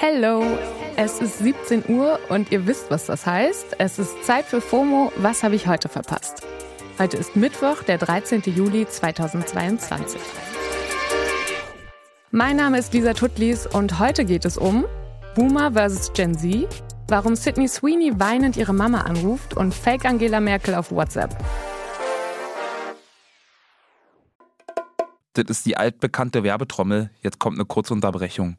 Hello! Es ist 17 Uhr und ihr wisst, was das heißt. Es ist Zeit für FOMO. Was habe ich heute verpasst? Heute ist Mittwoch, der 13. Juli 2022. Mein Name ist Lisa Tutlis und heute geht es um Boomer vs. Gen Z, warum Sydney Sweeney weinend ihre Mama anruft und Fake Angela Merkel auf WhatsApp. Das ist die altbekannte Werbetrommel. Jetzt kommt eine kurze Unterbrechung.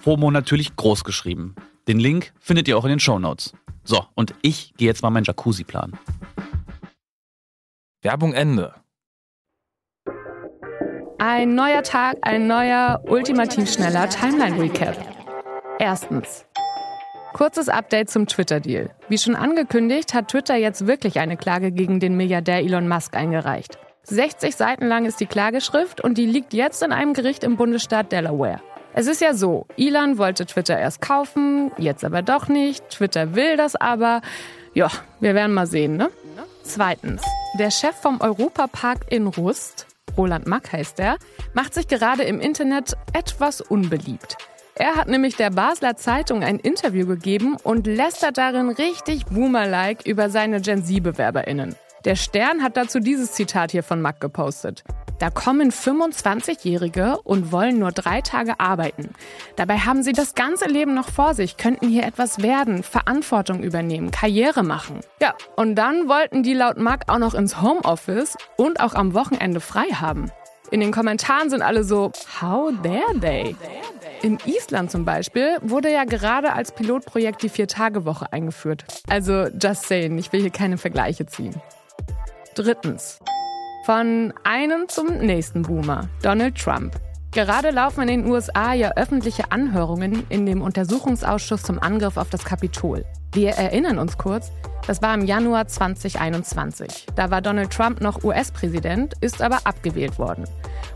FOMO natürlich groß geschrieben. Den Link findet ihr auch in den Show Notes. So, und ich gehe jetzt mal meinen Jacuzzi planen. Werbung Ende. Ein neuer Tag, ein neuer, ultimativ schneller Timeline-Recap. Erstens. Kurzes Update zum Twitter-Deal. Wie schon angekündigt, hat Twitter jetzt wirklich eine Klage gegen den Milliardär Elon Musk eingereicht. 60 Seiten lang ist die Klageschrift und die liegt jetzt in einem Gericht im Bundesstaat Delaware. Es ist ja so, Elon wollte Twitter erst kaufen, jetzt aber doch nicht. Twitter will das aber. Ja, wir werden mal sehen, ne? Zweitens, der Chef vom Europapark in Rust, Roland Mack heißt er, macht sich gerade im Internet etwas unbeliebt. Er hat nämlich der Basler Zeitung ein Interview gegeben und lästert darin richtig boomer-like über seine Gen Z-BewerberInnen. Der Stern hat dazu dieses Zitat hier von Mack gepostet. Da kommen 25-Jährige und wollen nur drei Tage arbeiten. Dabei haben sie das ganze Leben noch vor sich, könnten hier etwas werden, Verantwortung übernehmen, Karriere machen. Ja, und dann wollten die laut Mack auch noch ins Homeoffice und auch am Wochenende frei haben. In den Kommentaren sind alle so, how dare they? In Island zum Beispiel wurde ja gerade als Pilotprojekt die Vier-Tage-Woche eingeführt. Also just saying, ich will hier keine Vergleiche ziehen. Drittens. Von einem zum nächsten Boomer, Donald Trump. Gerade laufen in den USA ja öffentliche Anhörungen in dem Untersuchungsausschuss zum Angriff auf das Kapitol. Wir erinnern uns kurz, das war im Januar 2021. Da war Donald Trump noch US-Präsident, ist aber abgewählt worden.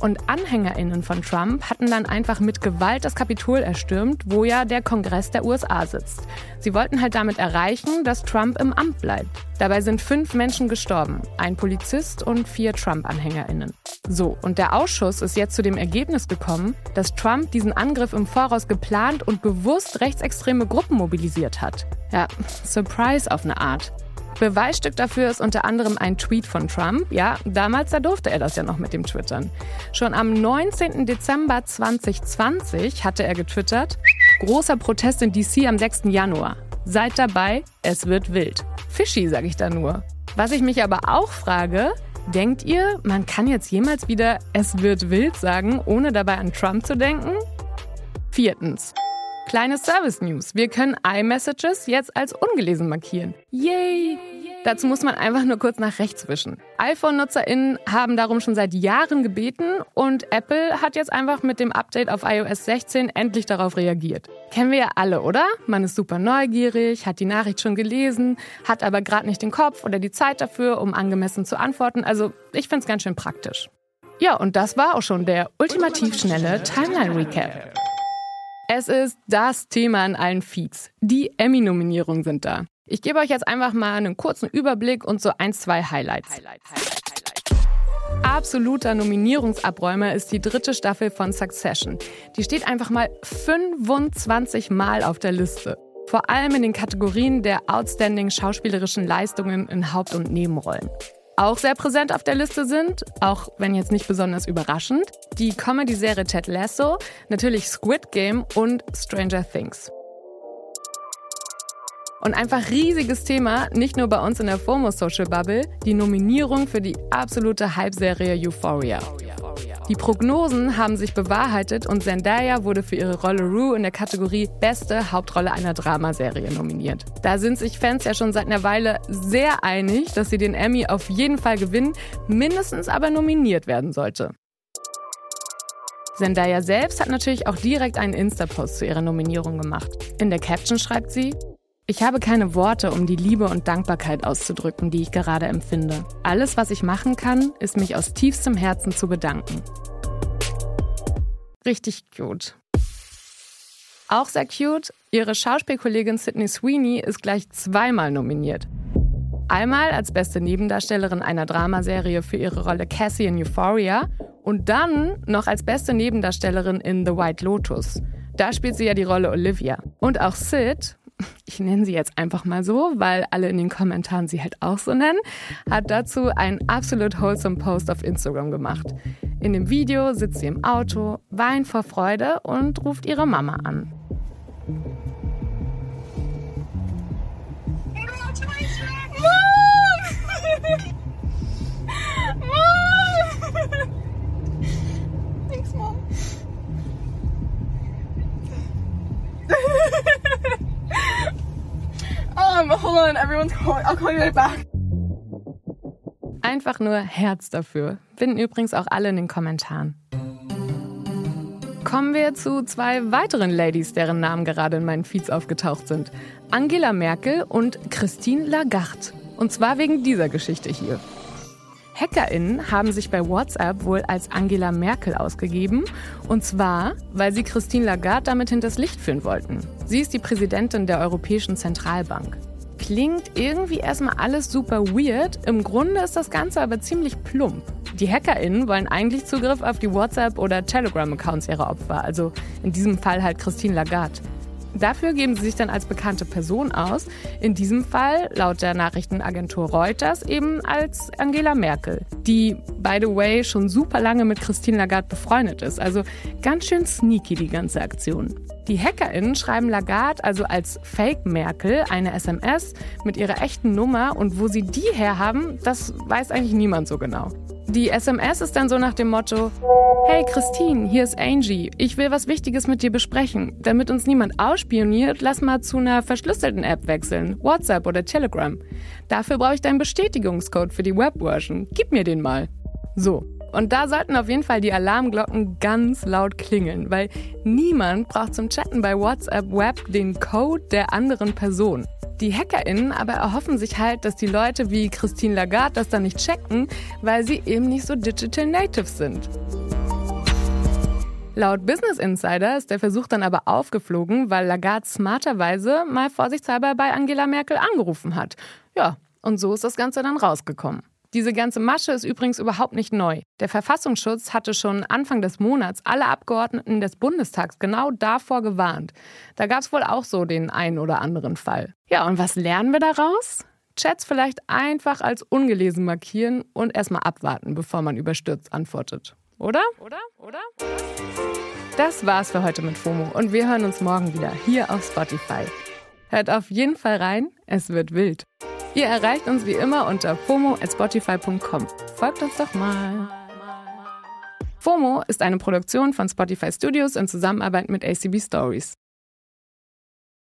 Und AnhängerInnen von Trump hatten dann einfach mit Gewalt das Kapitol erstürmt, wo ja der Kongress der USA sitzt. Sie wollten halt damit erreichen, dass Trump im Amt bleibt. Dabei sind fünf Menschen gestorben, ein Polizist und vier Trump-AnhängerInnen. So, und der Ausschuss ist jetzt zu dem Ergebnis gekommen, dass Trump diesen Angriff im Voraus geplant und bewusst rechtsextreme Gruppen mobilisiert hat. Ja, Surprise auf eine Art. Beweisstück dafür ist unter anderem ein Tweet von Trump. Ja, damals, da durfte er das ja noch mit dem Twittern. Schon am 19. Dezember 2020 hatte er getwittert, großer Protest in DC am 6. Januar. Seid dabei, es wird wild. Fishy, sag ich da nur. Was ich mich aber auch frage, denkt ihr, man kann jetzt jemals wieder es wird wild sagen, ohne dabei an Trump zu denken? Viertens. Kleine Service News. Wir können iMessages jetzt als ungelesen markieren. Yay! Dazu muss man einfach nur kurz nach rechts wischen. iPhone-NutzerInnen haben darum schon seit Jahren gebeten und Apple hat jetzt einfach mit dem Update auf iOS 16 endlich darauf reagiert. Kennen wir ja alle, oder? Man ist super neugierig, hat die Nachricht schon gelesen, hat aber gerade nicht den Kopf oder die Zeit dafür, um angemessen zu antworten. Also ich finde es ganz schön praktisch. Ja, und das war auch schon der ultimativ schnelle Timeline-Recap. Es ist das Thema in allen Feeds. Die Emmy-Nominierungen sind da. Ich gebe euch jetzt einfach mal einen kurzen Überblick und so ein, zwei Highlights. Absoluter Nominierungsabräumer ist die dritte Staffel von Succession. Die steht einfach mal 25 Mal auf der Liste. Vor allem in den Kategorien der outstanding schauspielerischen Leistungen in Haupt- und Nebenrollen. Auch sehr präsent auf der Liste sind, auch wenn jetzt nicht besonders überraschend, die Comedy-Serie Ted Lasso, natürlich Squid Game und Stranger Things. Und einfach riesiges Thema, nicht nur bei uns in der FOMO Social Bubble, die Nominierung für die absolute Hype-Serie Euphoria. Die Prognosen haben sich bewahrheitet und Zendaya wurde für ihre Rolle Rue in der Kategorie Beste Hauptrolle einer Dramaserie nominiert. Da sind sich Fans ja schon seit einer Weile sehr einig, dass sie den Emmy auf jeden Fall gewinnen, mindestens aber nominiert werden sollte. Zendaya selbst hat natürlich auch direkt einen Insta-Post zu ihrer Nominierung gemacht. In der Caption schreibt sie, ich habe keine Worte, um die Liebe und Dankbarkeit auszudrücken, die ich gerade empfinde. Alles, was ich machen kann, ist mich aus tiefstem Herzen zu bedanken. Richtig cute. Auch sehr cute, ihre Schauspielkollegin Sydney Sweeney ist gleich zweimal nominiert. Einmal als beste Nebendarstellerin einer Dramaserie für ihre Rolle Cassie in Euphoria und dann noch als beste Nebendarstellerin in The White Lotus. Da spielt sie ja die Rolle Olivia. Und auch Sid, ich nenne sie jetzt einfach mal so, weil alle in den Kommentaren sie halt auch so nennen, hat dazu einen absolut wholesome Post auf Instagram gemacht. In dem Video sitzt sie im Auto, weint vor Freude und ruft ihre Mama an. Thanks, on, everyone's calling. I'll call you right back. Einfach nur Herz dafür. Finden übrigens auch alle in den Kommentaren. Kommen wir zu zwei weiteren Ladies, deren Namen gerade in meinen Feeds aufgetaucht sind. Angela Merkel und Christine Lagarde. Und zwar wegen dieser Geschichte hier. HackerInnen haben sich bei WhatsApp wohl als Angela Merkel ausgegeben. Und zwar, weil sie Christine Lagarde damit hinters Licht führen wollten. Sie ist die Präsidentin der Europäischen Zentralbank. Klingt irgendwie erstmal alles super weird. Im Grunde ist das Ganze aber ziemlich plump. Die HackerInnen wollen eigentlich Zugriff auf die WhatsApp- oder Telegram-Accounts ihrer Opfer, also in diesem Fall halt Christine Lagarde. Dafür geben sie sich dann als bekannte Person aus. In diesem Fall, laut der Nachrichtenagentur Reuters, eben als Angela Merkel, die, by the way, schon super lange mit Christine Lagarde befreundet ist. Also ganz schön sneaky die ganze Aktion. Die HackerInnen schreiben Lagarde also als Fake Merkel eine SMS mit ihrer echten Nummer und wo sie die herhaben, das weiß eigentlich niemand so genau. Die SMS ist dann so nach dem Motto: Hey Christine, hier ist Angie. Ich will was Wichtiges mit dir besprechen. Damit uns niemand ausspioniert, lass mal zu einer verschlüsselten App wechseln. WhatsApp oder Telegram. Dafür brauche ich deinen Bestätigungscode für die Webversion. Gib mir den mal. So. Und da sollten auf jeden Fall die Alarmglocken ganz laut klingeln, weil niemand braucht zum Chatten bei WhatsApp Web den Code der anderen Person. Die HackerInnen aber erhoffen sich halt, dass die Leute wie Christine Lagarde das dann nicht checken, weil sie eben nicht so Digital Natives sind. Laut Business Insider ist der Versuch dann aber aufgeflogen, weil Lagarde smarterweise mal vorsichtshalber bei Angela Merkel angerufen hat. Ja, und so ist das Ganze dann rausgekommen. Diese ganze Masche ist übrigens überhaupt nicht neu. Der Verfassungsschutz hatte schon Anfang des Monats alle Abgeordneten des Bundestags genau davor gewarnt. Da gab es wohl auch so den einen oder anderen Fall. Ja, und was lernen wir daraus? Chats vielleicht einfach als ungelesen markieren und erstmal abwarten, bevor man überstürzt antwortet. Oder? Oder? Oder? Das war's für heute mit FOMO und wir hören uns morgen wieder hier auf Spotify. Hört auf jeden Fall rein, es wird wild. Ihr erreicht uns wie immer unter fomo@spotify.com. Folgt uns doch mal. FOMO ist eine Produktion von Spotify Studios in Zusammenarbeit mit ACB Stories.